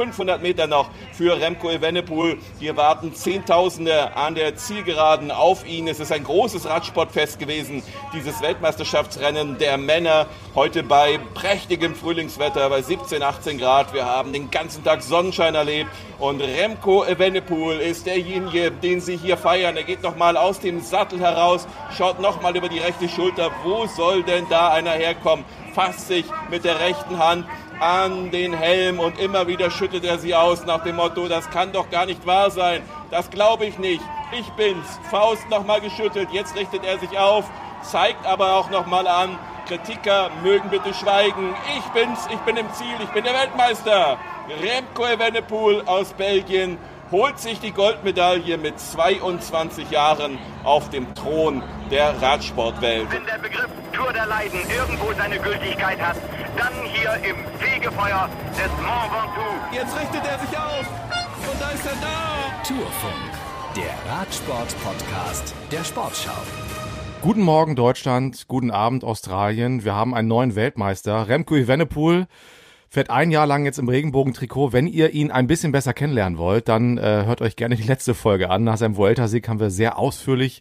500 Meter noch für Remco Evenepoel. Hier warten Zehntausende an der Zielgeraden auf ihn. Es ist ein großes Radsportfest gewesen, dieses Weltmeisterschaftsrennen der Männer. Heute bei prächtigem Frühlingswetter, bei 17, 18 Grad. Wir haben den ganzen Tag Sonnenschein erlebt. Und Remco Evenepoel ist derjenige, den sie hier feiern. Er geht nochmal aus dem Sattel heraus, schaut nochmal über die rechte Schulter. Wo soll denn da einer herkommen? Fasst sich mit der rechten Hand an den Helm und immer wieder schüttet er sie aus nach dem Motto, das kann doch gar nicht wahr sein. Das glaube ich nicht. Ich bin's. Faust nochmal geschüttelt. Jetzt richtet er sich auf, zeigt aber auch nochmal an, Kritiker mögen bitte schweigen. Ich bin's, ich bin im Ziel, ich bin der Weltmeister. Remco Evenepoel aus Belgien holt sich die Goldmedaille mit 22 Jahren auf dem Thron der Radsportwelt. Wenn der Begriff Tour der Leiden irgendwo seine Gültigkeit hat, dann hier im Fegefeuer des Mont Ventoux. Jetzt richtet er sich auf und da ist er da. Tourfunk, der Radsport-Podcast der Sportschau. Guten Morgen Deutschland, guten Abend Australien. Wir haben einen neuen Weltmeister, Remco Evenepoel fährt ein Jahr lang jetzt im Regenbogen-Trikot. Wenn ihr ihn ein bisschen besser kennenlernen wollt, dann äh, hört euch gerne die letzte Folge an. Nach seinem Vuelta-Sieg haben wir sehr ausführlich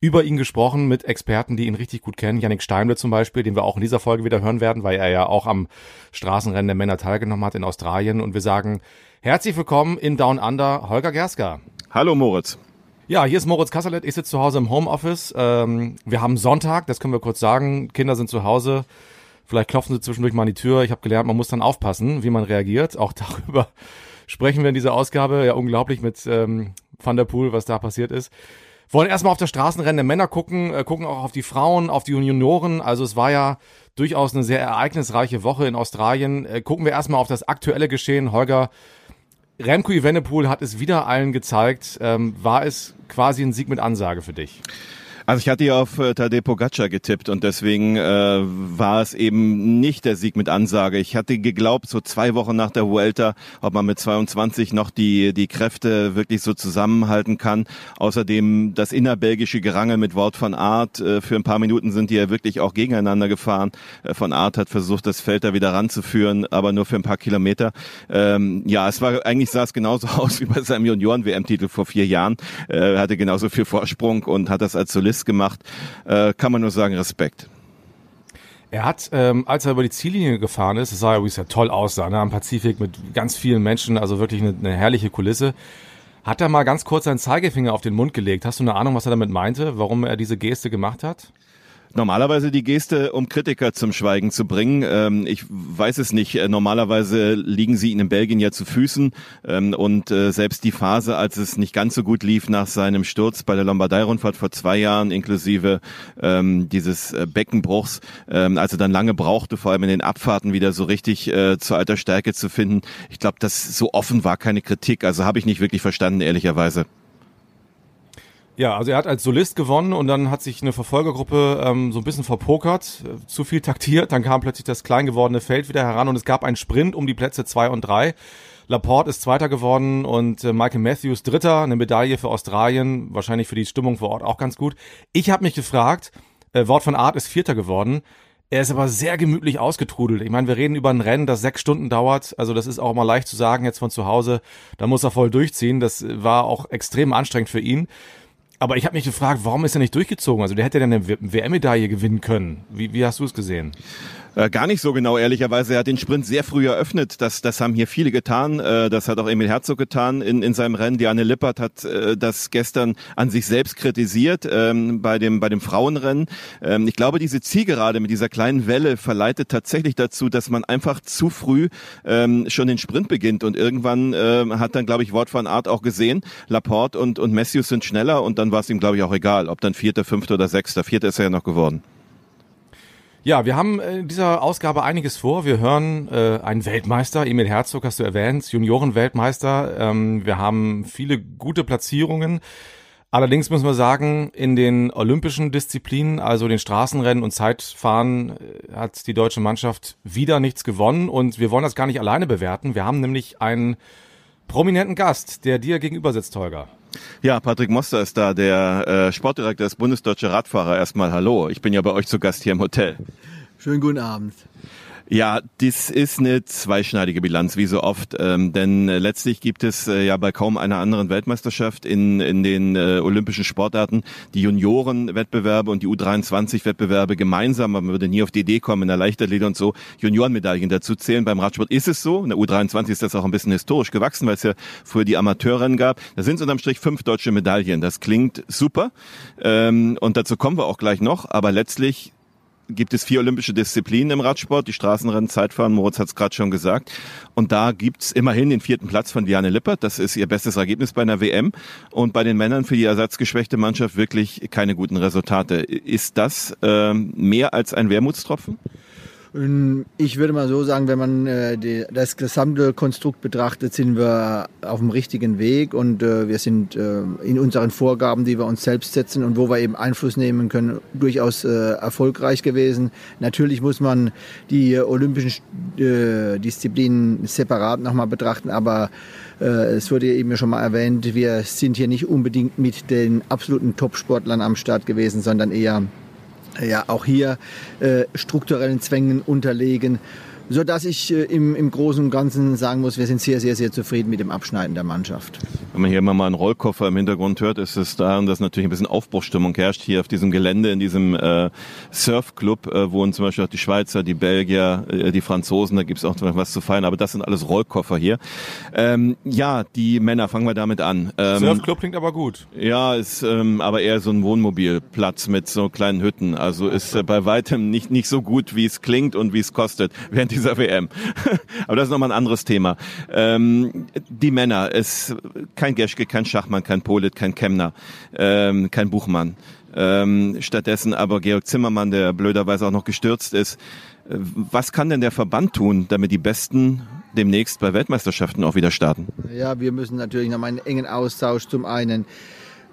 über ihn gesprochen mit Experten, die ihn richtig gut kennen. Yannick Steinle zum Beispiel, den wir auch in dieser Folge wieder hören werden, weil er ja auch am Straßenrennen der Männer teilgenommen hat in Australien. Und wir sagen herzlich willkommen in Down Under, Holger Gerska. Hallo Moritz. Ja, hier ist Moritz Kasselet. Ich sitze zu Hause im Homeoffice. Ähm, wir haben Sonntag, das können wir kurz sagen. Kinder sind zu Hause. Vielleicht klopfen sie zwischendurch mal an die Tür. Ich habe gelernt, man muss dann aufpassen, wie man reagiert. Auch darüber sprechen wir in dieser Ausgabe. Ja, unglaublich mit ähm, Van der Poel, was da passiert ist. Wollen erstmal auf das Straßenrennen der Männer gucken, äh, gucken auch auf die Frauen, auf die Junioren. Also es war ja durchaus eine sehr ereignisreiche Woche in Australien. Äh, gucken wir erstmal auf das aktuelle Geschehen. Holger, Remco Evenepoel hat es wieder allen gezeigt. Ähm, war es quasi ein Sieg mit Ansage für dich? Also ich hatte ja auf äh, Tadej Pogacar getippt und deswegen äh, war es eben nicht der Sieg mit Ansage. Ich hatte geglaubt, so zwei Wochen nach der Vuelta, ob man mit 22 noch die, die Kräfte wirklich so zusammenhalten kann. Außerdem das innerbelgische Gerangel mit Wort von Art. Äh, für ein paar Minuten sind die ja wirklich auch gegeneinander gefahren. Äh, von Art hat versucht, das Feld da wieder ranzuführen, aber nur für ein paar Kilometer. Ähm, ja, es war eigentlich sah es genauso aus wie bei seinem Junioren-WM-Titel vor vier Jahren. Äh, hatte genauso viel Vorsprung und hat das als Solist Mist gemacht. Äh, kann man nur sagen, Respekt. Er hat, ähm, als er über die Ziellinie gefahren ist, sah ja, wie es ja toll aussah, ne, am Pazifik mit ganz vielen Menschen, also wirklich eine, eine herrliche Kulisse, hat er mal ganz kurz seinen Zeigefinger auf den Mund gelegt. Hast du eine Ahnung, was er damit meinte, warum er diese Geste gemacht hat? Normalerweise die Geste, um Kritiker zum Schweigen zu bringen. Ähm, ich weiß es nicht. Äh, normalerweise liegen sie ihnen in Belgien ja zu Füßen. Ähm, und äh, selbst die Phase, als es nicht ganz so gut lief nach seinem Sturz bei der Lombardei-Rundfahrt vor zwei Jahren, inklusive ähm, dieses äh, Beckenbruchs, ähm, als er dann lange brauchte, vor allem in den Abfahrten wieder so richtig äh, zur alter Stärke zu finden. Ich glaube, das so offen war keine Kritik. Also habe ich nicht wirklich verstanden, ehrlicherweise. Ja, also er hat als Solist gewonnen und dann hat sich eine Verfolgergruppe ähm, so ein bisschen verpokert, äh, zu viel taktiert, dann kam plötzlich das klein gewordene Feld wieder heran und es gab einen Sprint um die Plätze zwei und drei. Laporte ist Zweiter geworden und äh, Michael Matthews Dritter, eine Medaille für Australien, wahrscheinlich für die Stimmung vor Ort auch ganz gut. Ich habe mich gefragt, äh, Wort von Art ist Vierter geworden. Er ist aber sehr gemütlich ausgetrudelt. Ich meine, wir reden über ein Rennen, das sechs Stunden dauert. Also das ist auch mal leicht zu sagen jetzt von zu Hause. Da muss er voll durchziehen. Das war auch extrem anstrengend für ihn. Aber ich habe mich gefragt, warum ist er nicht durchgezogen? Also der hätte ja eine WM-Medaille gewinnen können. Wie, wie hast du es gesehen? Äh, gar nicht so genau, ehrlicherweise. Er hat den Sprint sehr früh eröffnet. Das, das haben hier viele getan. Äh, das hat auch Emil Herzog getan in, in seinem Rennen. Diane Lippert hat äh, das gestern an sich selbst kritisiert ähm, bei, dem, bei dem Frauenrennen. Ähm, ich glaube, diese Zielgerade mit dieser kleinen Welle verleitet tatsächlich dazu, dass man einfach zu früh ähm, schon den Sprint beginnt. Und irgendwann ähm, hat dann, glaube ich, Wort von Art auch gesehen, Laporte und, und Matthews sind schneller und dann war es ihm, glaube ich, auch egal, ob dann Vierter, Fünfter oder Sechster. Vierter ist er ja noch geworden. Ja, wir haben in dieser Ausgabe einiges vor. Wir hören äh, einen Weltmeister, Emil Herzog hast du erwähnt, Juniorenweltmeister. Ähm, wir haben viele gute Platzierungen. Allerdings müssen wir sagen, in den olympischen Disziplinen, also den Straßenrennen und Zeitfahren, äh, hat die deutsche Mannschaft wieder nichts gewonnen. Und wir wollen das gar nicht alleine bewerten. Wir haben nämlich einen prominenten Gast, der dir gegenüber sitzt, Holger. Ja, Patrick Moster ist da, der äh, Sportdirektor des Bundesdeutsche Radfahrer. Erstmal hallo, ich bin ja bei euch zu Gast hier im Hotel. Schönen guten Abend. Ja, das ist eine zweischneidige Bilanz, wie so oft. Ähm, denn äh, letztlich gibt es äh, ja bei kaum einer anderen Weltmeisterschaft in, in den äh, olympischen Sportarten die Juniorenwettbewerbe und die U23-Wettbewerbe gemeinsam. Man würde nie auf die Idee kommen, in der Leichtathletik und so Juniorenmedaillen dazu zählen. Beim Radsport ist es so. In der U23 ist das auch ein bisschen historisch gewachsen, weil es ja früher die Amateurrennen gab. Da sind es unterm Strich fünf deutsche Medaillen. Das klingt super. Ähm, und dazu kommen wir auch gleich noch. Aber letztlich gibt es vier olympische Disziplinen im Radsport, die Straßenrennen, Zeitfahren, Moritz hat es gerade schon gesagt. Und da gibt's immerhin den vierten Platz von Liane Lippert. Das ist ihr bestes Ergebnis bei einer WM. Und bei den Männern für die ersatzgeschwächte Mannschaft wirklich keine guten Resultate. Ist das ähm, mehr als ein Wermutstropfen? Ich würde mal so sagen, wenn man äh, die, das gesamte Konstrukt betrachtet, sind wir auf dem richtigen Weg und äh, wir sind äh, in unseren Vorgaben, die wir uns selbst setzen und wo wir eben Einfluss nehmen können, durchaus äh, erfolgreich gewesen. Natürlich muss man die olympischen äh, Disziplinen separat nochmal betrachten, aber äh, es wurde eben schon mal erwähnt, wir sind hier nicht unbedingt mit den absoluten Top-Sportlern am Start gewesen, sondern eher ja auch hier äh, strukturellen Zwängen unterlegen so dass ich äh, im, im Großen und Ganzen sagen muss, wir sind sehr, sehr, sehr zufrieden mit dem Abschneiden der Mannschaft. Wenn man hier immer mal einen Rollkoffer im Hintergrund hört, ist es daran, dass natürlich ein bisschen Aufbruchstimmung herrscht hier auf diesem Gelände, in diesem äh, Surfclub, äh, wohnen zum Beispiel auch die Schweizer, die Belgier, äh, die Franzosen, da gibt's auch was zu feiern, aber das sind alles Rollkoffer hier. Ähm, ja, die Männer, fangen wir damit an. Ähm, Surfclub klingt aber gut. Ja, ist ähm, aber eher so ein Wohnmobilplatz mit so kleinen Hütten, also ist äh, bei weitem nicht, nicht so gut, wie es klingt und wie es kostet. Während dieser WM. Aber das ist nochmal ein anderes Thema. Ähm, die Männer, es kein Geschke, kein Schachmann, kein Polit, kein Kemner, ähm, kein Buchmann. Ähm, stattdessen aber Georg Zimmermann, der blöderweise auch noch gestürzt ist. Was kann denn der Verband tun, damit die Besten demnächst bei Weltmeisterschaften auch wieder starten? Ja, wir müssen natürlich noch einen engen Austausch zum einen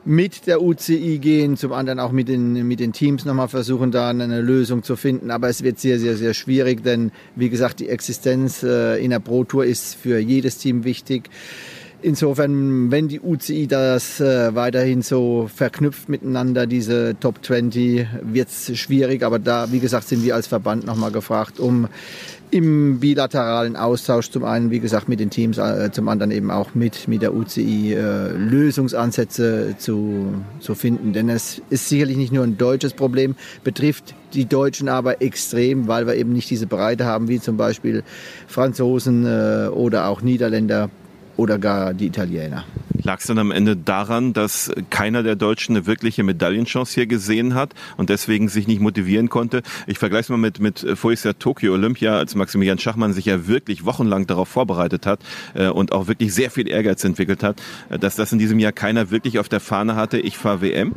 mit der UCI gehen, zum anderen auch mit den, mit den Teams nochmal versuchen, da eine Lösung zu finden. Aber es wird sehr, sehr, sehr schwierig, denn wie gesagt, die Existenz äh, in der Pro Tour ist für jedes Team wichtig. Insofern, wenn die UCI das äh, weiterhin so verknüpft miteinander, diese Top 20, wird es schwierig. Aber da, wie gesagt, sind wir als Verband nochmal gefragt, um im bilateralen Austausch zum einen, wie gesagt, mit den Teams, äh, zum anderen eben auch mit, mit der UCI äh, Lösungsansätze zu, zu finden. Denn es ist sicherlich nicht nur ein deutsches Problem, betrifft die Deutschen aber extrem, weil wir eben nicht diese Breite haben, wie zum Beispiel Franzosen äh, oder auch Niederländer oder gar die Italiener. Lag es dann am Ende daran, dass keiner der Deutschen eine wirkliche Medaillenchance hier gesehen hat und deswegen sich nicht motivieren konnte? Ich vergleiche es mal mit, mit voriges Jahr Tokio Olympia, als Maximilian Schachmann sich ja wirklich wochenlang darauf vorbereitet hat äh, und auch wirklich sehr viel Ehrgeiz entwickelt hat, äh, dass das in diesem Jahr keiner wirklich auf der Fahne hatte, ich fahre WM?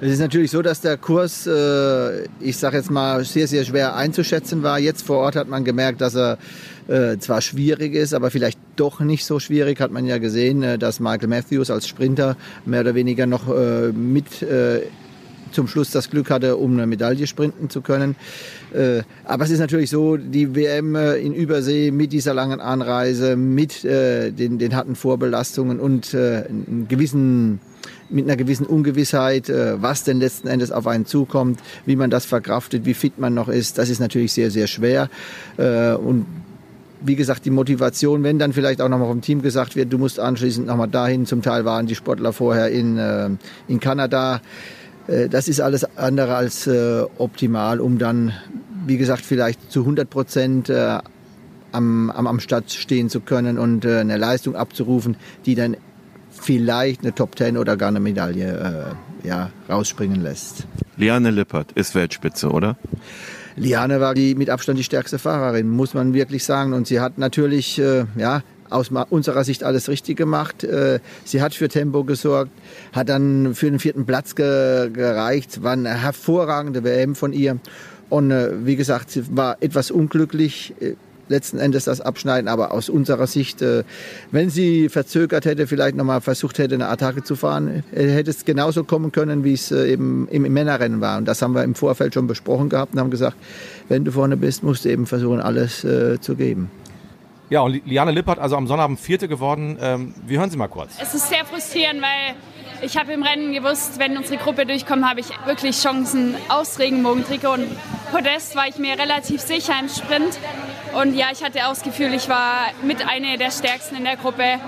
Es ist natürlich so, dass der Kurs, äh, ich sage jetzt mal, sehr, sehr schwer einzuschätzen war. Jetzt vor Ort hat man gemerkt, dass er äh, zwar schwierig ist, aber vielleicht doch nicht so schwierig. Hat man ja gesehen, äh, dass Michael Matthews als Sprinter mehr oder weniger noch äh, mit äh, zum Schluss das Glück hatte, um eine Medaille sprinten zu können. Äh, aber es ist natürlich so, die WM äh, in Übersee mit dieser langen Anreise, mit den, den harten Vorbelastungen und gewissen mit einer gewissen Ungewissheit, was denn letzten Endes auf einen zukommt, wie man das verkraftet, wie fit man noch ist, das ist natürlich sehr, sehr schwer. Und wie gesagt, die Motivation, wenn dann vielleicht auch nochmal vom Team gesagt wird, du musst anschließend nochmal dahin. Zum Teil waren die Sportler vorher in, äh, in Kanada. Äh, das ist alles andere als äh, optimal, um dann, wie gesagt, vielleicht zu 100 Prozent äh, am, am, am Start stehen zu können und äh, eine Leistung abzurufen, die dann vielleicht eine Top 10 oder gar eine Medaille äh, ja, rausspringen lässt. Liane Lippert ist Weltspitze, oder? Liane war die mit Abstand die stärkste Fahrerin, muss man wirklich sagen. Und sie hat natürlich, äh, ja, aus unserer Sicht alles richtig gemacht. Äh, sie hat für Tempo gesorgt, hat dann für den vierten Platz ge gereicht, war eine hervorragende WM von ihr. Und äh, wie gesagt, sie war etwas unglücklich äh, letzten Endes das abschneiden. Aber aus unserer Sicht, äh, wenn sie verzögert hätte, vielleicht nochmal versucht hätte, eine Attacke zu fahren, äh, hätte es genauso kommen können, wie es äh, eben im Männerrennen war. Und das haben wir im Vorfeld schon besprochen gehabt und haben gesagt, wenn du vorne bist, musst du eben versuchen, alles äh, zu geben. Ja, und Liane Lippert, also am Sonnabend Vierte geworden. Ähm, wir hören Sie mal kurz. Es ist sehr frustrierend, weil ich habe im Rennen gewusst, wenn unsere Gruppe durchkommt, habe ich wirklich Chancen aufs Regenbogentrikot. Und Podest war ich mir relativ sicher im Sprint. Und ja, ich hatte auch das Gefühl, ich war mit einer der stärksten in der Gruppe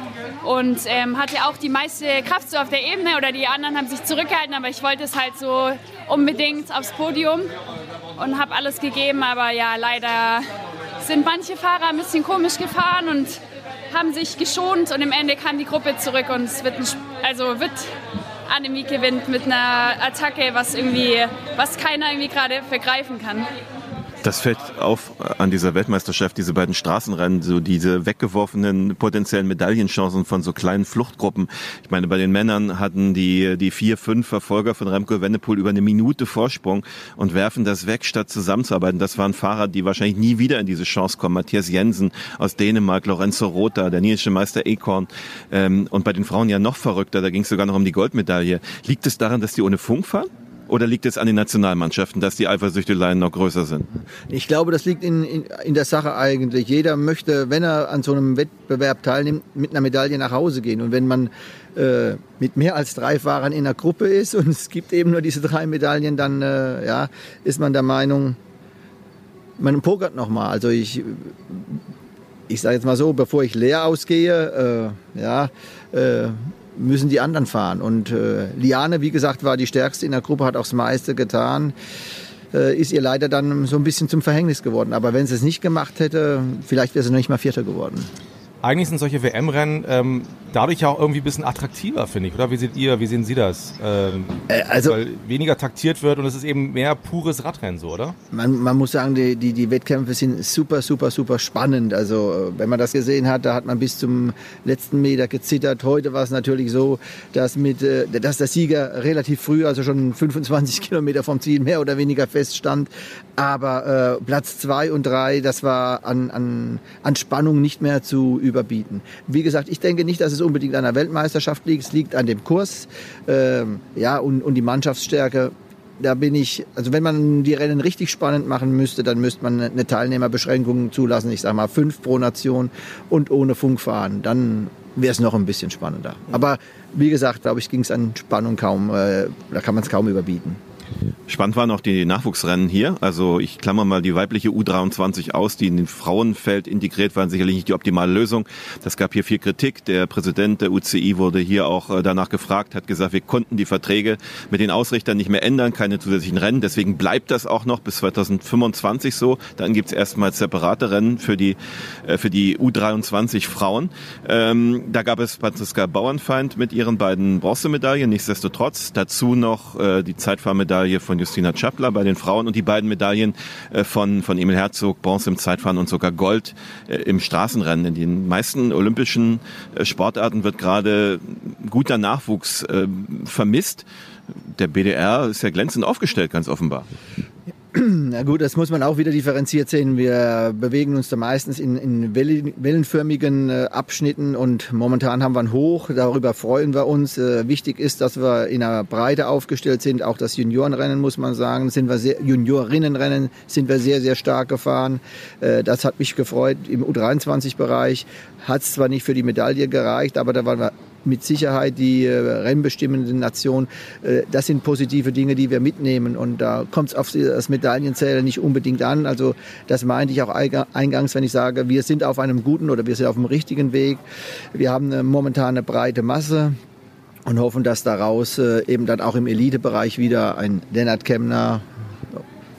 und ähm, hatte auch die meiste Kraft so auf der Ebene oder die anderen haben sich zurückgehalten, aber ich wollte es halt so unbedingt aufs Podium und habe alles gegeben. Aber ja, leider sind manche Fahrer ein bisschen komisch gefahren und haben sich geschont und im Ende kam die Gruppe zurück und es wird, ein, also wird Annemie gewinnt mit einer Attacke, was irgendwie, was keiner irgendwie gerade vergreifen kann. Das fällt auf an dieser Weltmeisterschaft, diese beiden Straßenrennen, so diese weggeworfenen potenziellen Medaillenchancen von so kleinen Fluchtgruppen. Ich meine, bei den Männern hatten die, die vier, fünf Verfolger von Remco Wennepool über eine Minute Vorsprung und werfen das weg, statt zusammenzuarbeiten. Das waren Fahrer, die wahrscheinlich nie wieder in diese Chance kommen. Matthias Jensen aus Dänemark, Lorenzo Rota, der niedische Meister Ekorn. Ähm, und bei den Frauen ja noch verrückter, da ging es sogar noch um die Goldmedaille. Liegt es daran, dass die ohne Funk fahren? Oder liegt es an den Nationalmannschaften, dass die Eifersüchteleien noch größer sind? Ich glaube, das liegt in, in, in der Sache eigentlich. Jeder möchte, wenn er an so einem Wettbewerb teilnimmt, mit einer Medaille nach Hause gehen. Und wenn man äh, mit mehr als drei Fahrern in einer Gruppe ist und es gibt eben nur diese drei Medaillen, dann äh, ja, ist man der Meinung, man pokert nochmal. Also ich, ich sage jetzt mal so, bevor ich leer ausgehe, äh, ja, äh, müssen die anderen fahren. Und äh, Liane, wie gesagt, war die stärkste in der Gruppe, hat auch das meiste getan. Äh, ist ihr leider dann so ein bisschen zum Verhängnis geworden. Aber wenn sie es nicht gemacht hätte, vielleicht wäre sie noch nicht mal Vierter geworden eigentlich sind solche WM-Rennen ähm, dadurch ja auch irgendwie ein bisschen attraktiver, finde ich, oder? Wie seht ihr, wie sehen Sie das? Ähm, äh, also, weil weniger taktiert wird und es ist eben mehr pures Radrennen, so, oder? Man, man muss sagen, die, die, die Wettkämpfe sind super, super, super spannend. Also, wenn man das gesehen hat, da hat man bis zum letzten Meter gezittert. Heute war es natürlich so, dass, mit, äh, dass der Sieger relativ früh, also schon 25 Kilometer vom Ziel, mehr oder weniger feststand. Aber äh, Platz zwei und drei, das war an, an, an Spannung nicht mehr zu überbieten. Wie gesagt, ich denke nicht, dass es unbedingt an der Weltmeisterschaft liegt. Es liegt an dem Kurs ähm, ja, und, und die Mannschaftsstärke. Da bin ich, also wenn man die Rennen richtig spannend machen müsste, dann müsste man eine Teilnehmerbeschränkung zulassen. Ich sage mal fünf pro Nation und ohne Funk fahren. Dann wäre es noch ein bisschen spannender. Aber wie gesagt, glaube ich, ging es an Spannung kaum, äh, da kann man es kaum überbieten. Spannend waren auch die Nachwuchsrennen hier. Also ich klammer mal die weibliche U23 aus, die in den Frauenfeld integriert waren, sicherlich nicht die optimale Lösung. Das gab hier viel Kritik. Der Präsident der UCI wurde hier auch äh, danach gefragt, hat gesagt, wir konnten die Verträge mit den Ausrichtern nicht mehr ändern, keine zusätzlichen Rennen. Deswegen bleibt das auch noch bis 2025 so. Dann gibt's erstmals separate Rennen für die, äh, für die U23 Frauen. Ähm, da gab es Franziska Bauernfeind mit ihren beiden Bronzemedaillen. Nichtsdestotrotz dazu noch äh, die Zeitfahrmedaille von Justina Chapler bei den Frauen und die beiden Medaillen äh, von, von Emil Herzog, Bronze im Zeitfahren und sogar Gold äh, im Straßenrennen. In den meisten olympischen äh, Sportarten wird gerade guter Nachwuchs vermisst. Der BDR ist ja glänzend aufgestellt, ganz offenbar. Na gut, das muss man auch wieder differenziert sehen. Wir bewegen uns da meistens in, in wellenförmigen äh, Abschnitten und momentan haben wir ein Hoch. Darüber freuen wir uns. Äh, wichtig ist, dass wir in einer Breite aufgestellt sind. Auch das Juniorenrennen muss man sagen, sind wir sehr, Juniorinnenrennen sind wir sehr, sehr stark gefahren. Äh, das hat mich gefreut. Im U23-Bereich hat es zwar nicht für die Medaille gereicht, aber da waren wir mit Sicherheit die äh, rennbestimmende Nation. Äh, das sind positive Dinge, die wir mitnehmen. Und da kommt es auf das Medaillenzähler nicht unbedingt an. Also das meinte ich auch eingangs, wenn ich sage, wir sind auf einem guten oder wir sind auf dem richtigen Weg. Wir haben eine momentane breite Masse und hoffen, dass daraus äh, eben dann auch im Elitebereich wieder ein Lennart Kemner,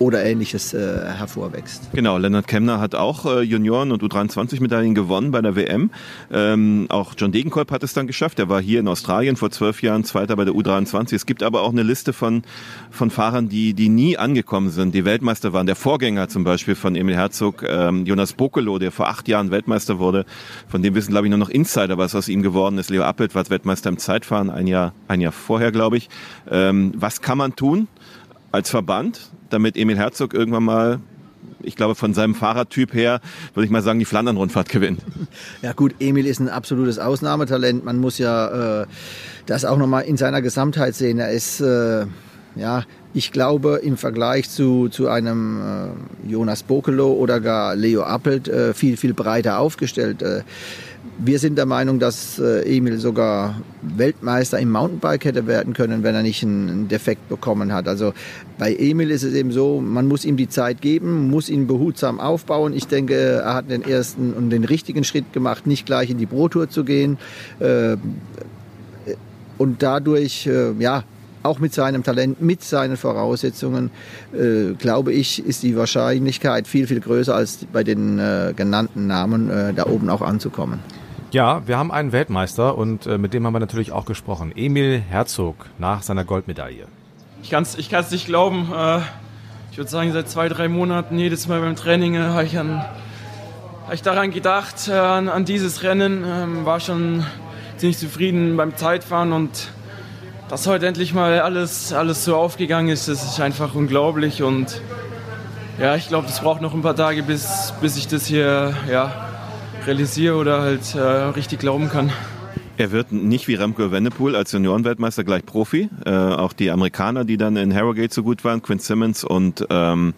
oder ähnliches äh, hervorwächst. Genau, Leonard Kemner hat auch äh, Junioren- und U23-Medaillen gewonnen bei der WM. Ähm, auch John Degenkolb hat es dann geschafft. Er war hier in Australien vor zwölf Jahren Zweiter bei der U23. Es gibt aber auch eine Liste von, von Fahrern, die, die nie angekommen sind, die Weltmeister waren. Der Vorgänger zum Beispiel von Emil Herzog, ähm, Jonas Bokelo, der vor acht Jahren Weltmeister wurde. Von dem wissen, glaube ich, nur noch Insider, was aus ihm geworden ist. Leo Appelt war Weltmeister im Zeitfahren, ein Jahr, ein Jahr vorher, glaube ich. Ähm, was kann man tun als Verband? Damit Emil Herzog irgendwann mal ich glaube, von seinem Fahrradtyp her, würde ich mal sagen, die Flandern-Rundfahrt gewinnt. Ja gut, Emil ist ein absolutes Ausnahmetalent. Man muss ja äh, das auch nochmal in seiner Gesamtheit sehen. Er ist äh, ja, ich glaube, im Vergleich zu, zu einem äh, Jonas Bokelo oder gar Leo Appelt äh, viel, viel breiter aufgestellt. Äh, wir sind der Meinung, dass äh, Emil sogar Weltmeister im Mountainbike hätte werden können, wenn er nicht einen Defekt bekommen hat. Also bei Emil ist es eben so, man muss ihm die Zeit geben, muss ihn behutsam aufbauen. Ich denke, er hat den ersten und den richtigen Schritt gemacht, nicht gleich in die Pro Tour zu gehen. Äh, und dadurch, äh, ja, auch mit seinem Talent, mit seinen Voraussetzungen, äh, glaube ich, ist die Wahrscheinlichkeit viel, viel größer als bei den äh, genannten Namen äh, da oben auch anzukommen. Ja, wir haben einen Weltmeister und äh, mit dem haben wir natürlich auch gesprochen. Emil Herzog nach seiner Goldmedaille. Ich kann es ich kann's nicht glauben. Äh, ich würde sagen, seit zwei, drei Monaten, jedes Mal beim Training, äh, habe ich, hab ich daran gedacht, äh, an, an, dieses Rennen. Ähm, war schon ziemlich zufrieden beim Zeitfahren und dass heute endlich mal alles, alles so aufgegangen ist, das ist einfach unglaublich und ja, ich glaube, es braucht noch ein paar Tage, bis, bis ich das hier ja, realisiere oder halt äh, richtig glauben kann. Er wird nicht wie Remco Evenepoel als Juniorenweltmeister gleich Profi. Äh, auch die Amerikaner, die dann in Harrogate so gut waren, Quinn Simmons und ähm,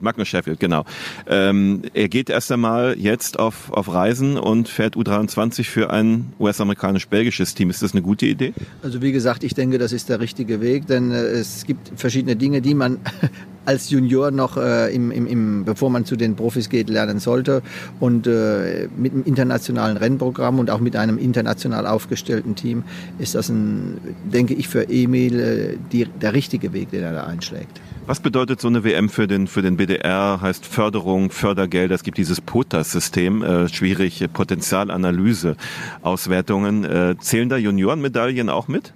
Magnus Sheffield, genau. Ähm, er geht erst einmal jetzt auf, auf Reisen und fährt U23 für ein US-amerikanisch-belgisches Team. Ist das eine gute Idee? Also wie gesagt, ich denke, das ist der richtige Weg, denn äh, es gibt verschiedene Dinge, die man als Junior noch, äh, im, im, im, bevor man zu den Profis geht, lernen sollte. Und äh, mit einem internationalen Rennprogramm und auch mit einem international aufgestellten Team ist das, ein, denke ich, für Emil äh, die, der richtige Weg, den er da einschlägt. Was bedeutet so eine WM für den, für den BDR? Heißt Förderung, Fördergelder. Es gibt dieses POTAS-System, äh, schwierig, Potenzialanalyse, Auswertungen. Äh, zählen da Juniorenmedaillen auch mit?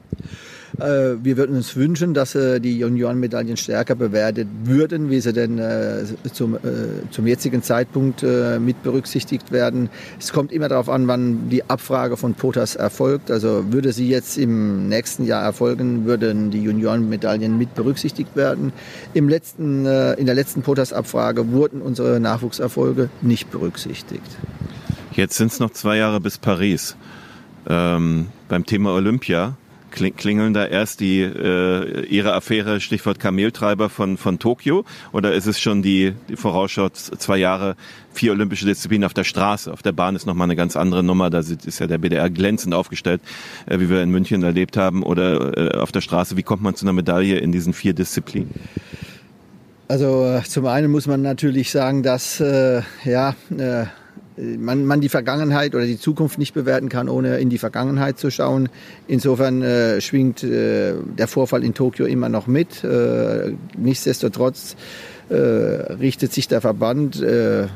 Äh, wir würden uns wünschen, dass äh, die Juniorenmedaillen stärker bewertet würden, wie sie denn äh, zum, zum jetzigen Zeitpunkt mit berücksichtigt werden. Es kommt immer darauf an, wann die Abfrage von POTAS erfolgt. Also würde sie jetzt im nächsten Jahr erfolgen, würden die Juniorenmedaillen mit berücksichtigt werden. Im letzten, in der letzten POTAS-Abfrage wurden unsere Nachwuchserfolge nicht berücksichtigt. Jetzt sind es noch zwei Jahre bis Paris. Ähm, beim Thema Olympia klingeln da erst die äh, ihre Affäre, Stichwort Kameltreiber von von Tokio, oder ist es schon die, die Vorausschau zwei Jahre vier olympische Disziplinen auf der Straße? Auf der Bahn ist nochmal eine ganz andere Nummer. Da ist ja der BDR glänzend aufgestellt, äh, wie wir in München erlebt haben, oder äh, auf der Straße. Wie kommt man zu einer Medaille in diesen vier Disziplinen? Also äh, zum einen muss man natürlich sagen, dass äh, ja äh, man, man die Vergangenheit oder die Zukunft nicht bewerten kann, ohne in die Vergangenheit zu schauen. Insofern äh, schwingt äh, der Vorfall in Tokio immer noch mit. Äh, nichtsdestotrotz äh, richtet sich der Verband äh,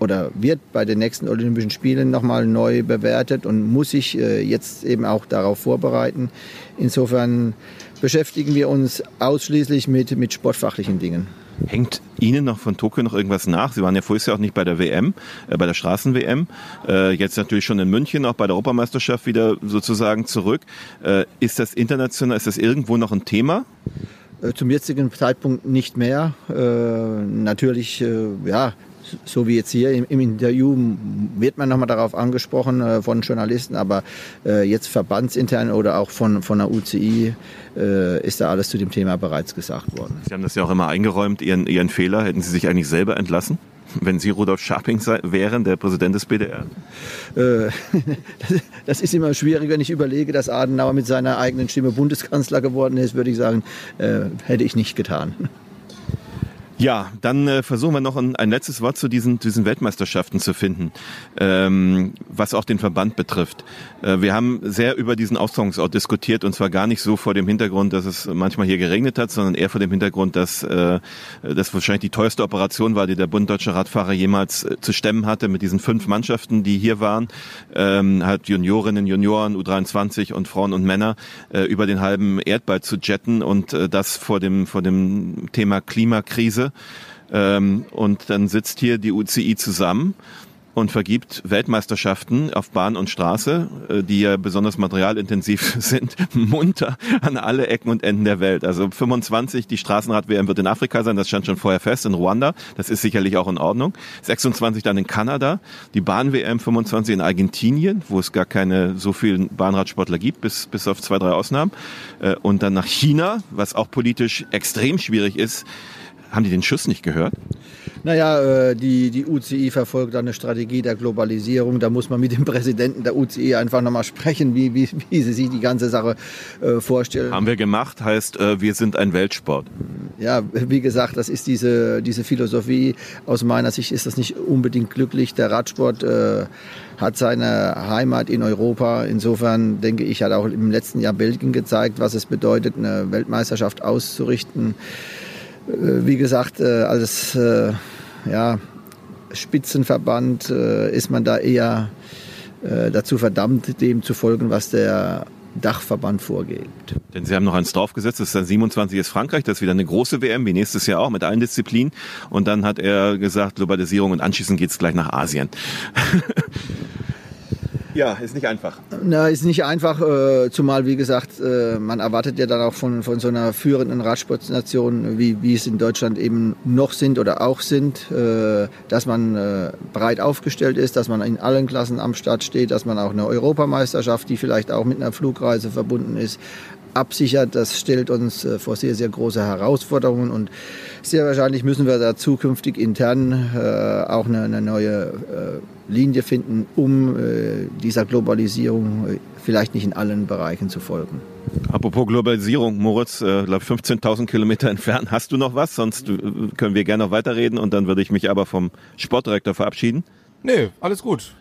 oder wird bei den nächsten Olympischen Spielen nochmal neu bewertet und muss sich äh, jetzt eben auch darauf vorbereiten. Insofern beschäftigen wir uns ausschließlich mit, mit sportfachlichen Dingen. Hängt Ihnen noch von Tokio noch irgendwas nach? Sie waren ja vorher auch nicht bei der WM, äh, bei der Straßen-WM. Äh, jetzt natürlich schon in München, auch bei der Europameisterschaft wieder sozusagen zurück. Äh, ist das international, ist das irgendwo noch ein Thema? Äh, zum jetzigen Zeitpunkt nicht mehr. Äh, natürlich, äh, ja, so wie jetzt hier im, im Interview wird man nochmal darauf angesprochen äh, von Journalisten, aber äh, jetzt verbandsintern oder auch von, von der UCI äh, ist da alles zu dem Thema bereits gesagt worden. Sie haben das ja auch immer eingeräumt, Ihren, Ihren Fehler. Hätten Sie sich eigentlich selber entlassen? wenn Sie Rudolf Scharping wären, der Präsident des BDR? Äh, das ist immer schwierig, wenn ich überlege, dass Adenauer mit seiner eigenen Stimme Bundeskanzler geworden ist, würde ich sagen, äh, hätte ich nicht getan. Ja, dann äh, versuchen wir noch ein, ein, letztes Wort zu diesen, diesen Weltmeisterschaften zu finden, ähm, was auch den Verband betrifft. Äh, wir haben sehr über diesen Austragungsort diskutiert und zwar gar nicht so vor dem Hintergrund, dass es manchmal hier geregnet hat, sondern eher vor dem Hintergrund, dass äh, das wahrscheinlich die teuerste Operation war, die der Bund Deutscher Radfahrer jemals äh, zu stemmen hatte mit diesen fünf Mannschaften, die hier waren, ähm, halt Juniorinnen, Junioren, U23 und Frauen und Männer äh, über den halben Erdball zu jetten und äh, das vor dem vor dem Thema Klimakrise ähm, und dann sitzt hier die UCI zusammen und vergibt Weltmeisterschaften auf Bahn und Straße, äh, die ja besonders materialintensiv sind, munter an alle Ecken und Enden der Welt. Also 25, die Straßenrad-WM wird in Afrika sein, das stand schon vorher fest, in Ruanda, das ist sicherlich auch in Ordnung. 26 dann in Kanada, die Bahn-WM 25 in Argentinien, wo es gar keine so vielen Bahnradsportler gibt, bis, bis auf zwei, drei Ausnahmen. Äh, und dann nach China, was auch politisch extrem schwierig ist. Haben die den Schuss nicht gehört? Naja, äh, die, die UCI verfolgt eine Strategie der Globalisierung. Da muss man mit dem Präsidenten der UCI einfach nochmal sprechen, wie, wie, wie sie sich die ganze Sache äh, vorstellen. Haben wir gemacht, heißt, äh, wir sind ein Weltsport. Ja, wie gesagt, das ist diese, diese Philosophie. Aus meiner Sicht ist das nicht unbedingt glücklich. Der Radsport äh, hat seine Heimat in Europa. Insofern denke ich, hat auch im letzten Jahr Belgien gezeigt, was es bedeutet, eine Weltmeisterschaft auszurichten. Äh, wie gesagt, äh, als äh, ja, Spitzenverband ist man da eher dazu verdammt, dem zu folgen, was der Dachverband vorgibt. Denn Sie haben noch eins draufgesetzt, das ist dann 27 ist Frankreich, das ist wieder eine große WM, wie nächstes Jahr auch, mit allen Disziplinen. Und dann hat er gesagt, Globalisierung und anschließend geht es gleich nach Asien. Ja, ist nicht einfach. Na, ist nicht einfach, äh, zumal, wie gesagt, äh, man erwartet ja dann auch von, von so einer führenden Radsportnation, wie, wie es in Deutschland eben noch sind oder auch sind, äh, dass man äh, breit aufgestellt ist, dass man in allen Klassen am Start steht, dass man auch eine Europameisterschaft, die vielleicht auch mit einer Flugreise verbunden ist, absichert. Das stellt uns äh, vor sehr, sehr große Herausforderungen und sehr wahrscheinlich müssen wir da zukünftig intern äh, auch eine, eine neue äh, Linie finden, um äh, dieser Globalisierung äh, vielleicht nicht in allen Bereichen zu folgen. Apropos Globalisierung, Moritz, äh, 15.000 Kilometer entfernt. Hast du noch was? Sonst äh, können wir gerne noch weiterreden und dann würde ich mich aber vom Sportdirektor verabschieden. Nee, alles gut.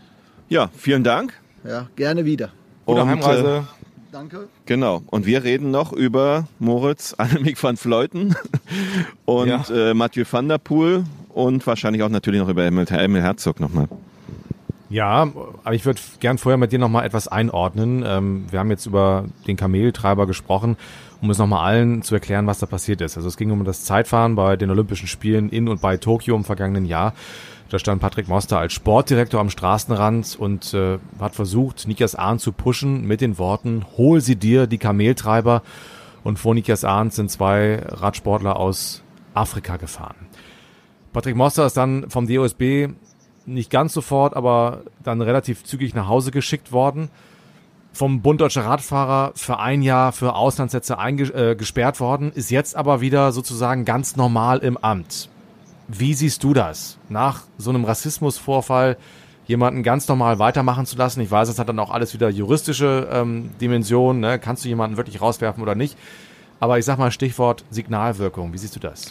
Ja, vielen Dank. Ja, gerne wieder. Gute Heimreise. Danke. Genau. Und wir reden noch über Moritz Annemiek van Fleuten und ja. äh, Mathieu van der Poel und wahrscheinlich auch natürlich noch über Emil, Emil Herzog nochmal. Ja, aber ich würde gern vorher mit dir nochmal etwas einordnen. Ähm, wir haben jetzt über den Kameltreiber gesprochen, um es nochmal allen zu erklären, was da passiert ist. Also es ging um das Zeitfahren bei den Olympischen Spielen in und bei Tokio im vergangenen Jahr. Da stand Patrick Moster als Sportdirektor am Straßenrand und äh, hat versucht, Nikias Ahn zu pushen mit den Worten, hol sie dir, die Kameltreiber. Und vor Nikias Ahn sind zwei Radsportler aus Afrika gefahren. Patrick Moster ist dann vom DOSB nicht ganz sofort, aber dann relativ zügig nach Hause geschickt worden. Vom Bund Deutscher Radfahrer für ein Jahr für Auslandssätze äh, gesperrt worden, ist jetzt aber wieder sozusagen ganz normal im Amt. Wie siehst du das? Nach so einem Rassismusvorfall jemanden ganz normal weitermachen zu lassen? Ich weiß, das hat dann auch alles wieder juristische ähm, Dimensionen. Ne? Kannst du jemanden wirklich rauswerfen oder nicht? Aber ich sag mal Stichwort Signalwirkung. Wie siehst du das?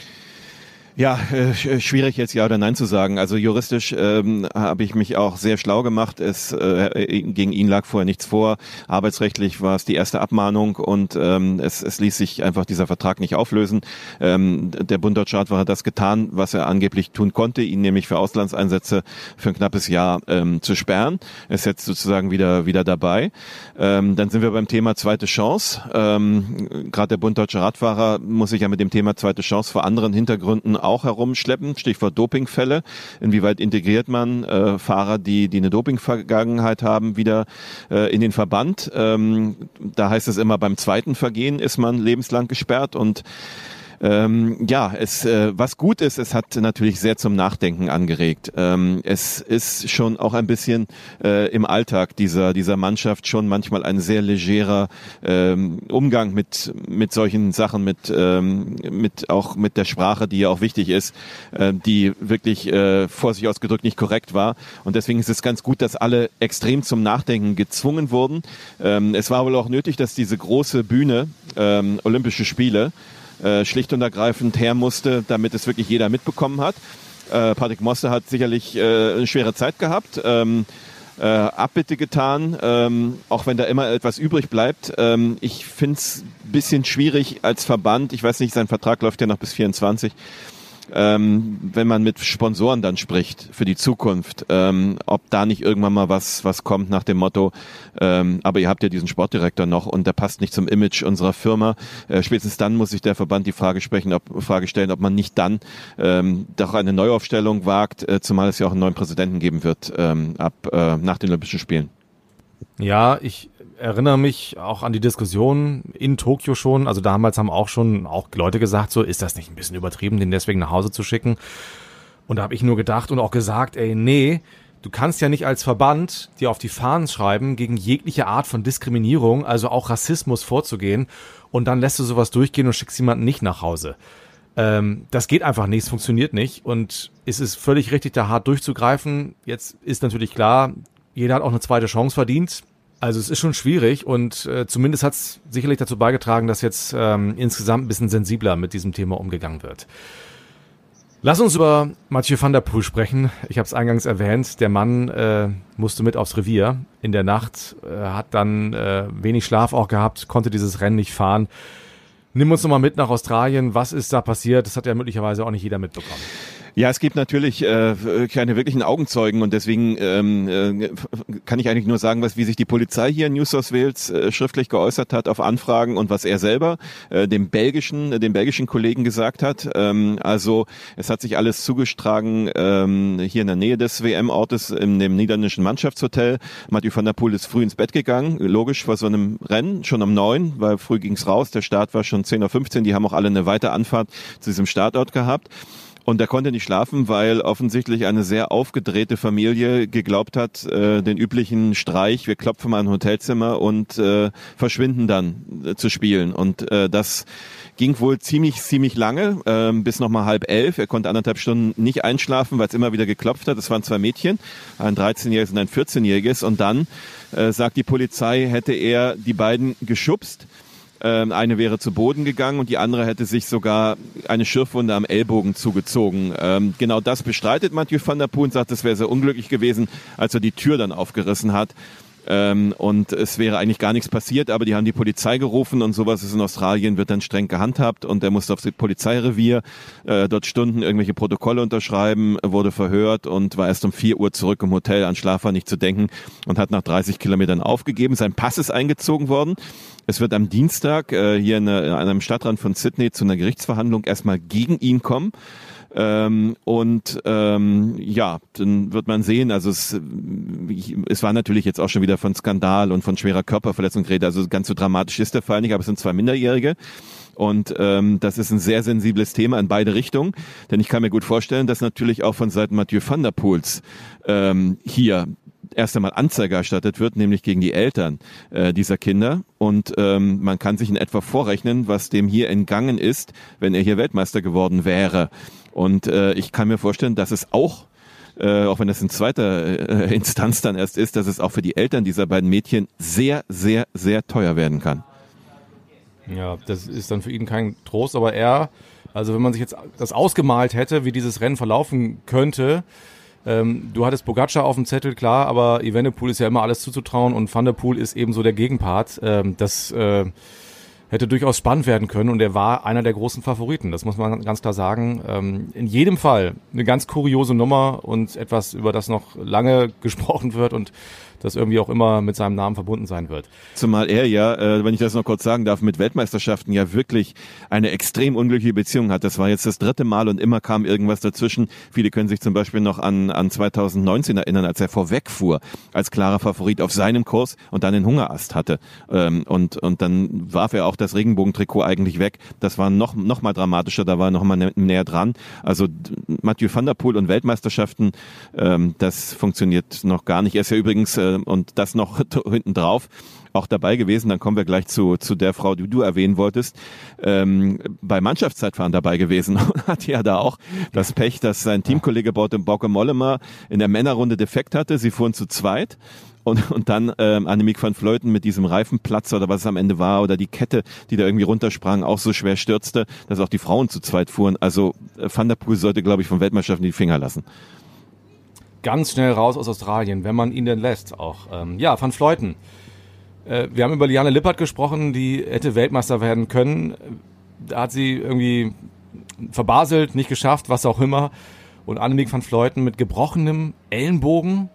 Ja, äh, schwierig jetzt ja oder nein zu sagen. Also juristisch ähm, habe ich mich auch sehr schlau gemacht. Es äh, gegen ihn lag vorher nichts vor. Arbeitsrechtlich war es die erste Abmahnung und ähm, es, es ließ sich einfach dieser Vertrag nicht auflösen. Ähm, der Bund Deutscher Rat hat das getan, was er angeblich tun konnte, ihn nämlich für Auslandseinsätze für ein knappes Jahr ähm, zu sperren. Er ist jetzt sozusagen wieder wieder dabei. Ähm, dann sind wir beim Thema zweite Chance. Ähm, Gerade der Bund Deutscher Radfahrer muss sich ja mit dem Thema zweite Chance vor anderen Hintergründen auch herumschleppen. Stichwort Dopingfälle. Inwieweit integriert man äh, Fahrer, die, die eine Dopingvergangenheit haben, wieder äh, in den Verband? Ähm, da heißt es immer, beim zweiten Vergehen ist man lebenslang gesperrt und ähm, ja, es äh, was gut ist, es hat natürlich sehr zum Nachdenken angeregt. Ähm, es ist schon auch ein bisschen äh, im Alltag dieser dieser Mannschaft schon manchmal ein sehr legerer ähm, Umgang mit mit solchen Sachen, mit ähm, mit auch mit der Sprache, die ja auch wichtig ist, äh, die wirklich äh, vor sich ausgedrückt nicht korrekt war. Und deswegen ist es ganz gut, dass alle extrem zum Nachdenken gezwungen wurden. Ähm, es war wohl auch nötig, dass diese große Bühne ähm, Olympische Spiele äh, schlicht und ergreifend her musste, damit es wirklich jeder mitbekommen hat. Äh, Patrick Mosse hat sicherlich äh, eine schwere Zeit gehabt. Ähm, äh, Abbitte getan, ähm, auch wenn da immer etwas übrig bleibt. Ähm, ich finde es ein bisschen schwierig als Verband, ich weiß nicht, sein Vertrag läuft ja noch bis 24, ähm, wenn man mit Sponsoren dann spricht für die Zukunft, ähm, ob da nicht irgendwann mal was, was kommt nach dem Motto, ähm, aber ihr habt ja diesen Sportdirektor noch und der passt nicht zum Image unserer Firma. Äh, spätestens dann muss sich der Verband die Frage sprechen, ob, Frage stellen, ob man nicht dann ähm, doch eine Neuaufstellung wagt, äh, zumal es ja auch einen neuen Präsidenten geben wird ähm, ab äh, nach den Olympischen Spielen. Ja, ich erinnere mich auch an die Diskussion in Tokio schon. Also damals haben auch schon auch Leute gesagt, so ist das nicht ein bisschen übertrieben, den deswegen nach Hause zu schicken. Und da habe ich nur gedacht und auch gesagt, ey, nee, du kannst ja nicht als Verband dir auf die Fahnen schreiben, gegen jegliche Art von Diskriminierung, also auch Rassismus vorzugehen. Und dann lässt du sowas durchgehen und schickst jemanden nicht nach Hause. Ähm, das geht einfach nicht, es funktioniert nicht. Und es ist völlig richtig, da hart durchzugreifen. Jetzt ist natürlich klar, jeder hat auch eine zweite Chance verdient. Also es ist schon schwierig und äh, zumindest hat es sicherlich dazu beigetragen, dass jetzt ähm, insgesamt ein bisschen sensibler mit diesem Thema umgegangen wird. Lass uns über Mathieu van der Poel sprechen. Ich habe es eingangs erwähnt. Der Mann äh, musste mit aufs Revier in der Nacht, äh, hat dann äh, wenig Schlaf auch gehabt, konnte dieses Rennen nicht fahren. Nimm uns nochmal mit nach Australien. Was ist da passiert? Das hat ja möglicherweise auch nicht jeder mitbekommen. Ja, es gibt natürlich äh, keine wirklichen Augenzeugen und deswegen ähm, äh, kann ich eigentlich nur sagen, was wie sich die Polizei hier in New South Wales äh, schriftlich geäußert hat auf Anfragen und was er selber äh, dem belgischen, äh, dem belgischen Kollegen gesagt hat. Ähm, also es hat sich alles zugestragen ähm, hier in der Nähe des WM-Ortes in dem niederländischen Mannschaftshotel. Mathieu van der Poel ist früh ins Bett gegangen, logisch vor so einem Rennen, schon um neun, weil früh ging's raus. Der Start war schon 10.15 Uhr. Die haben auch alle eine weite Anfahrt zu diesem Startort gehabt. Und er konnte nicht schlafen, weil offensichtlich eine sehr aufgedrehte Familie geglaubt hat, äh, den üblichen Streich, wir klopfen mal ein Hotelzimmer und äh, verschwinden dann äh, zu spielen. Und äh, das ging wohl ziemlich, ziemlich lange, äh, bis nochmal halb elf. Er konnte anderthalb Stunden nicht einschlafen, weil es immer wieder geklopft hat. Es waren zwei Mädchen, ein 13-jähriges und ein 14-jähriges. Und dann, äh, sagt die Polizei, hätte er die beiden geschubst eine wäre zu Boden gegangen und die andere hätte sich sogar eine Schürfwunde am Ellbogen zugezogen. Ähm, genau das bestreitet Mathieu van der Poel und sagt, es wäre sehr unglücklich gewesen, als er die Tür dann aufgerissen hat. Ähm, und es wäre eigentlich gar nichts passiert, aber die haben die Polizei gerufen und sowas ist in Australien, wird dann streng gehandhabt und er musste aufs Polizeirevier, äh, dort Stunden irgendwelche Protokolle unterschreiben, wurde verhört und war erst um vier Uhr zurück im Hotel, an Schlaf war nicht zu denken und hat nach 30 Kilometern aufgegeben. Sein Pass ist eingezogen worden es wird am Dienstag äh, hier in, an einem Stadtrand von Sydney zu einer Gerichtsverhandlung erstmal gegen ihn kommen. Ähm, und ähm, ja, dann wird man sehen, also es, es war natürlich jetzt auch schon wieder von Skandal und von schwerer Körperverletzung geredet, also ganz so dramatisch ist der Fall nicht, aber es sind zwei Minderjährige. Und ähm, das ist ein sehr sensibles Thema in beide Richtungen, denn ich kann mir gut vorstellen, dass natürlich auch von Seiten Mathieu van der Poels ähm, hier erst einmal Anzeige erstattet wird, nämlich gegen die Eltern äh, dieser Kinder. Und ähm, man kann sich in etwa vorrechnen, was dem hier entgangen ist, wenn er hier Weltmeister geworden wäre. Und äh, ich kann mir vorstellen, dass es auch äh, auch wenn das in zweiter äh, Instanz dann erst ist, dass es auch für die Eltern dieser beiden Mädchen sehr, sehr, sehr teuer werden kann. Ja, das ist dann für ihn kein Trost, aber er, also wenn man sich jetzt das ausgemalt hätte, wie dieses Rennen verlaufen könnte, ähm, du hattest Pogacar auf dem Zettel, klar, aber Evenepoel ist ja immer alles zuzutrauen und Van der Poel ist eben so der Gegenpart. Ähm, das äh, hätte durchaus spannend werden können und er war einer der großen Favoriten, das muss man ganz klar sagen. Ähm, in jedem Fall eine ganz kuriose Nummer und etwas, über das noch lange gesprochen wird und das irgendwie auch immer mit seinem Namen verbunden sein wird. Zumal er ja, äh, wenn ich das noch kurz sagen darf, mit Weltmeisterschaften ja wirklich eine extrem unglückliche Beziehung hat. Das war jetzt das dritte Mal und immer kam irgendwas dazwischen. Viele können sich zum Beispiel noch an, an 2019 erinnern, als er vorwegfuhr als klarer Favorit auf seinem Kurs und dann den Hungerast hatte. Ähm, und, und dann warf er auch das Regenbogentrikot eigentlich weg. Das war noch, noch mal dramatischer, da war er noch mal nä näher dran. Also Mathieu van der Poel und Weltmeisterschaften, ähm, das funktioniert noch gar nicht. Er ist ja übrigens äh, äh, und das noch hinten drauf auch dabei gewesen. Dann kommen wir gleich zu, zu der Frau, die du erwähnen wolltest. Ähm, bei Mannschaftszeitfahren dabei gewesen und hat ja da auch das Pech, dass sein Teamkollege Bauke Mollema in der Männerrunde defekt hatte. Sie fuhren zu zweit. Und, und dann ähm, Annemiek van Fleuten mit diesem Reifenplatz oder was es am Ende war oder die Kette, die da irgendwie runtersprang, auch so schwer stürzte, dass auch die Frauen zu zweit fuhren. Also äh, Van der Poel sollte, glaube ich, von Weltmeisterschaften die Finger lassen ganz schnell raus aus Australien, wenn man ihn denn lässt auch. Ähm, ja, Van Fleuten. Äh, wir haben über Liane Lippert gesprochen, die hätte Weltmeister werden können. Da hat sie irgendwie verbaselt, nicht geschafft, was auch immer. Und Annemiek van Fleuten mit gebrochenem Ellenbogen.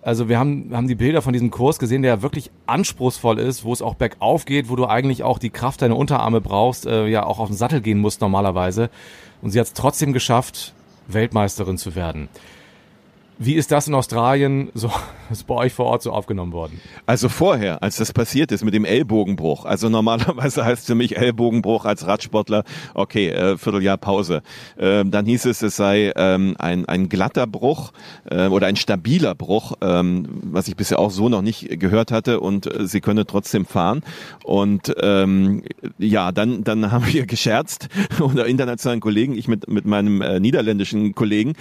Also wir haben, haben die Bilder von diesem Kurs gesehen, der wirklich anspruchsvoll ist, wo es auch bergauf geht, wo du eigentlich auch die Kraft deiner Unterarme brauchst, äh, ja auch auf den Sattel gehen musst normalerweise. Und sie hat es trotzdem geschafft, Weltmeisterin zu werden. Wie ist das in Australien so ist bei euch vor Ort so aufgenommen worden? Also vorher, als das passiert ist mit dem Ellbogenbruch. Also normalerweise heißt für mich Ellbogenbruch als Radsportler, okay, äh, Vierteljahr Pause. Ähm, dann hieß es, es sei ähm, ein, ein glatter Bruch äh, oder ein stabiler Bruch, ähm, was ich bisher auch so noch nicht gehört hatte und äh, sie könne trotzdem fahren. Und ähm, ja, dann, dann haben wir gescherzt unter internationalen Kollegen, ich mit, mit meinem äh, niederländischen Kollegen,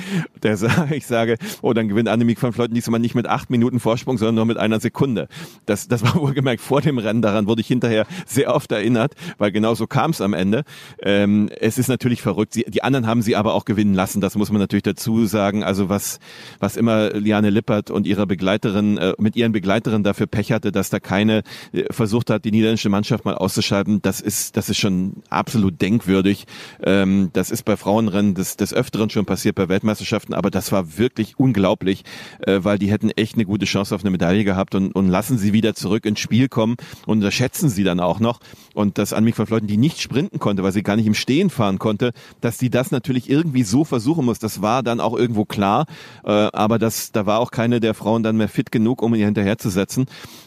der sage, ich sage, oh, dann gewinnt Annemiek van Vleuten diesmal nicht mit acht Minuten Vorsprung, sondern nur mit einer Sekunde. Das, das war wohlgemerkt vor dem Rennen. Daran wurde ich hinterher sehr oft erinnert, weil genau so kam es am Ende. Ähm, es ist natürlich verrückt. Sie, die anderen haben sie aber auch gewinnen lassen. Das muss man natürlich dazu sagen. Also was, was immer Liane Lippert und ihre Begleiterin, äh, mit ihren Begleiterinnen dafür Pech hatte, dass da keine äh, versucht hat, die niederländische Mannschaft mal auszuschalten, das ist, das ist schon absolut denkwürdig. Ähm, das ist bei Frauenrennen des, des Öfteren schon passiert, bei Weltmeisterschaften, aber das war wirklich unglaublich, äh, weil die hätten echt eine gute Chance auf eine Medaille gehabt und, und lassen sie wieder zurück ins Spiel kommen und unterschätzen sie dann auch noch. Und dass Annemiek von Fleuten, die nicht sprinten konnte, weil sie gar nicht im Stehen fahren konnte, dass sie das natürlich irgendwie so versuchen muss, das war dann auch irgendwo klar. Äh, aber das, da war auch keine der Frauen dann mehr fit genug, um ihr hinterherzusetzen.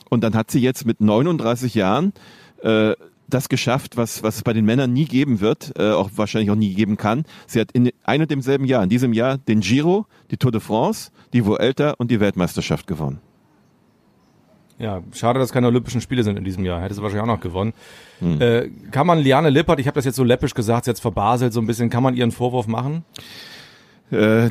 Und dann hat sie jetzt mit 39 Jahren äh, das geschafft, was, was es bei den Männern nie geben wird, äh, auch wahrscheinlich auch nie geben kann. Sie hat in ein und demselben Jahr, in diesem Jahr, den Giro, die Tour de France, die Vuelta und die Weltmeisterschaft gewonnen. Ja, schade, dass keine Olympischen Spiele sind in diesem Jahr. Hätte sie wahrscheinlich auch noch gewonnen. Hm. Äh, kann man Liane Lippert, ich habe das jetzt so läppisch gesagt, jetzt verbaselt so ein bisschen, kann man ihren Vorwurf machen? Äh,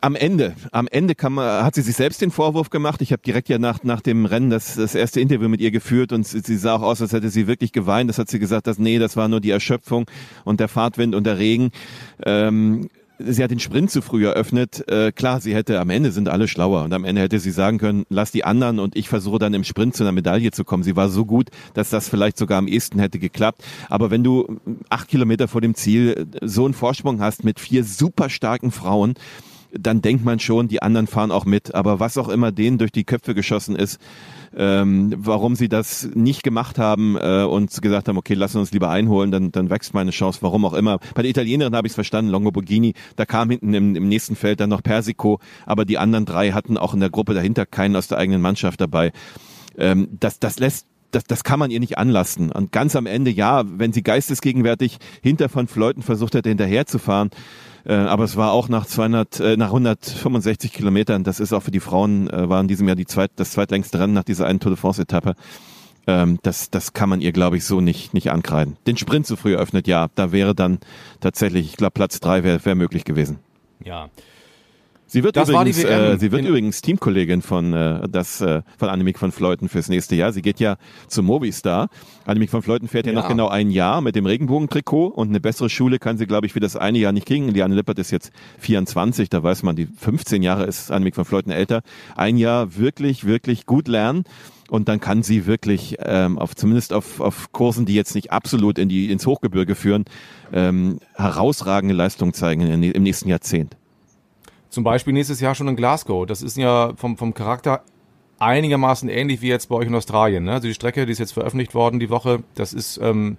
am Ende, am Ende man, hat sie sich selbst den Vorwurf gemacht. Ich habe direkt ja nach, nach dem Rennen das, das erste Interview mit ihr geführt und sie, sie sah auch aus, als hätte sie wirklich geweint. Das hat sie gesagt, dass nee, das war nur die Erschöpfung und der Fahrtwind und der Regen. Ähm, sie hat den Sprint zu früh eröffnet. Äh, klar, sie hätte, am Ende sind alle schlauer und am Ende hätte sie sagen können, lass die anderen und ich versuche dann im Sprint zu einer Medaille zu kommen. Sie war so gut, dass das vielleicht sogar am ehesten hätte geklappt. Aber wenn du acht Kilometer vor dem Ziel so einen Vorsprung hast mit vier super starken Frauen, dann denkt man schon, die anderen fahren auch mit. Aber was auch immer denen durch die Köpfe geschossen ist, ähm, warum sie das nicht gemacht haben äh, und gesagt haben, okay, lassen uns lieber einholen, dann, dann wächst meine Chance, warum auch immer. Bei der Italienerin habe ich es verstanden, Longo Borghini, da kam hinten im, im nächsten Feld dann noch Persico, aber die anderen drei hatten auch in der Gruppe dahinter keinen aus der eigenen Mannschaft dabei. Ähm, das, das lässt das, das kann man ihr nicht anlasten. Und ganz am Ende, ja, wenn sie geistesgegenwärtig hinter von Fleuten versucht hätte, hinterherzufahren, äh, aber es war auch nach 200, äh, nach 165 Kilometern, das ist auch für die Frauen, äh, war in diesem Jahr die zweit, das zweitlängste Rennen nach dieser einen Tour de France Etappe. Ähm, das, das kann man ihr, glaube ich, so nicht, nicht ankreiden. Den Sprint zu früh eröffnet, ja, da wäre dann tatsächlich, ich glaube, Platz drei wäre wär möglich gewesen. Ja. Sie wird das übrigens, äh, sie wird übrigens Teamkollegin von äh, das äh, von Annemiek von Fleuten fürs nächste Jahr. Sie geht ja zu Movistar. Annemiek von Fleuten fährt ja, ja noch genau ein Jahr mit dem Regenbogentrikot und eine bessere Schule kann sie, glaube ich, für das eine Jahr nicht kriegen. Liane Lippert ist jetzt 24, da weiß man, die 15 Jahre ist Annemiek von Fleuten älter. Ein Jahr wirklich, wirklich gut lernen. Und dann kann sie wirklich ähm, auf zumindest auf, auf Kursen, die jetzt nicht absolut in die ins Hochgebirge führen, ähm, herausragende Leistung zeigen im nächsten Jahrzehnt. Zum Beispiel nächstes Jahr schon in Glasgow. Das ist ja vom, vom Charakter einigermaßen ähnlich wie jetzt bei euch in Australien. Ne? Also die Strecke, die ist jetzt veröffentlicht worden die Woche, das ist ähm,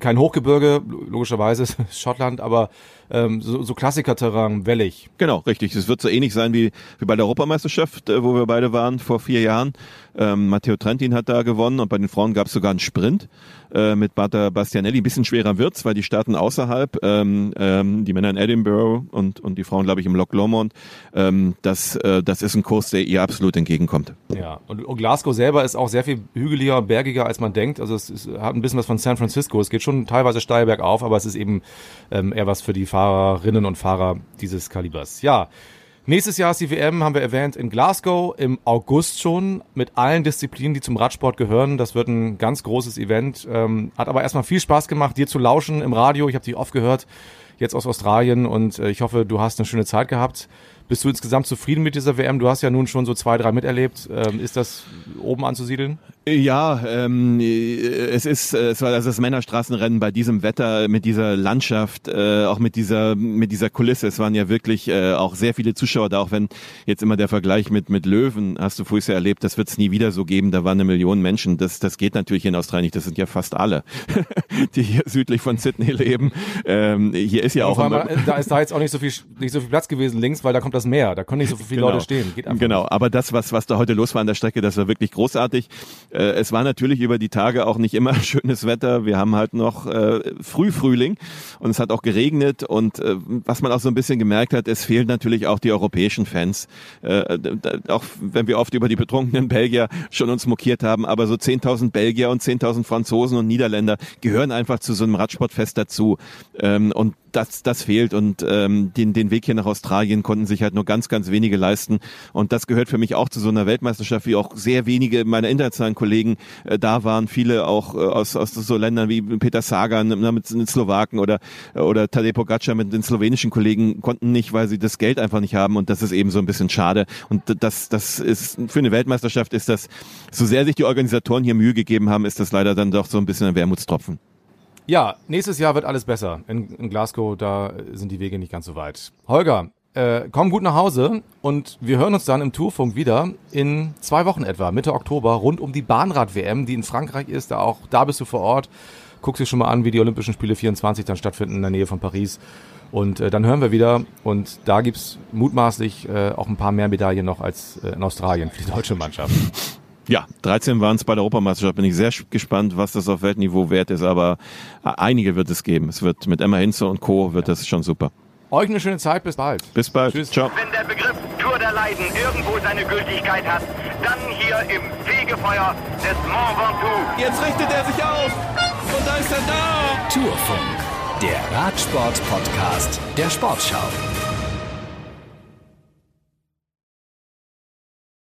kein Hochgebirge, logischerweise Schottland, aber ähm, so, so Klassikerterrain, wellig. Genau, richtig. Es wird so ähnlich sein wie, wie bei der Europameisterschaft, äh, wo wir beide waren vor vier Jahren. Ähm, Matteo Trentin hat da gewonnen und bei den Frauen gab es sogar einen Sprint äh, mit Bata Bastianelli. Ein bisschen schwerer wird's, weil die starten außerhalb, ähm, ähm, die Männer in Edinburgh und, und die Frauen, glaube ich, im Loch Lomond. Ähm, das, äh, das ist ein Kurs, der ihr absolut entgegenkommt. Ja, und, und Glasgow selber ist auch sehr viel hügeliger, bergiger, als man denkt. Also es, es hat ein bisschen was von San Francisco. Es geht schon teilweise steil bergauf, aber es ist eben ähm, eher was für die Fahrerinnen und Fahrer dieses Kalibers. Ja, Nächstes Jahr ist die WM, haben wir erwähnt, in Glasgow im August schon mit allen Disziplinen, die zum Radsport gehören. Das wird ein ganz großes Event. Ähm, hat aber erstmal viel Spaß gemacht, dir zu lauschen im Radio. Ich habe dich oft gehört. jetzt aus Australien und äh, ich hoffe, du hast eine schöne Zeit gehabt. Bist du insgesamt zufrieden mit dieser WM? Du hast ja nun schon so zwei, drei miterlebt. Ähm, ist das oben anzusiedeln? Ja, ähm, es ist es war also das Männerstraßenrennen bei diesem Wetter, mit dieser Landschaft, äh, auch mit dieser mit dieser Kulisse. Es waren ja wirklich äh, auch sehr viele Zuschauer da, auch wenn jetzt immer der Vergleich mit mit Löwen, hast du vorhin ja erlebt, das wird es nie wieder so geben. Da waren eine Million Menschen. Das das geht natürlich in Australien nicht. Das sind ja fast alle, die hier südlich von Sydney leben. Ähm, hier ist ja auch immer, da ist da jetzt auch nicht so viel nicht so viel Platz gewesen links, weil da kommt das Meer. Da können nicht so viele genau. Leute stehen. Geht genau. Aber das was was da heute los war an der Strecke, das war wirklich großartig. Äh, es war natürlich über die Tage auch nicht immer schönes Wetter. Wir haben halt noch äh, Frühfrühling und es hat auch geregnet und äh, was man auch so ein bisschen gemerkt hat, es fehlen natürlich auch die europäischen Fans. Äh, auch wenn wir oft über die betrunkenen Belgier schon uns mokiert haben, aber so 10.000 Belgier und 10.000 Franzosen und Niederländer gehören einfach zu so einem Radsportfest dazu. Ähm, und das, das fehlt und ähm, den, den Weg hier nach Australien konnten sich halt nur ganz, ganz wenige leisten. Und das gehört für mich auch zu so einer Weltmeisterschaft, wie auch sehr wenige meiner internationalen Kollegen äh, da waren, viele auch äh, aus, aus so Ländern wie Peter Sagan mit den Slowaken oder, oder Tadej Pogacar mit den slowenischen Kollegen konnten nicht, weil sie das Geld einfach nicht haben. Und das ist eben so ein bisschen schade. Und das, das ist, für eine Weltmeisterschaft ist das, so sehr sich die Organisatoren hier Mühe gegeben haben, ist das leider dann doch so ein bisschen ein Wermutstropfen. Ja, nächstes Jahr wird alles besser. In, in, Glasgow, da sind die Wege nicht ganz so weit. Holger, äh, komm gut nach Hause und wir hören uns dann im Tourfunk wieder in zwei Wochen etwa, Mitte Oktober, rund um die Bahnrad-WM, die in Frankreich ist. Da auch da bist du vor Ort. Guckst dir schon mal an, wie die Olympischen Spiele 24 dann stattfinden in der Nähe von Paris. Und äh, dann hören wir wieder. Und da gibt's mutmaßlich äh, auch ein paar mehr Medaillen noch als äh, in Australien für die deutsche Mannschaft. Ja, 13 waren es bei der Europameisterschaft. Bin ich sehr gespannt, was das auf Weltniveau wert ist. Aber einige wird es geben. Es wird mit Emma Hinze und Co. wird das schon super. Euch eine schöne Zeit. Bis bald. Bis bald. Tschüss. Ciao. Wenn der Begriff Tour der Leiden irgendwo seine Gültigkeit hat, dann hier im Fegefeuer des Mont Ventoux. Jetzt richtet er sich auf. Und da ist er da. Tourfunk. Der Radsport-Podcast der Sportschau.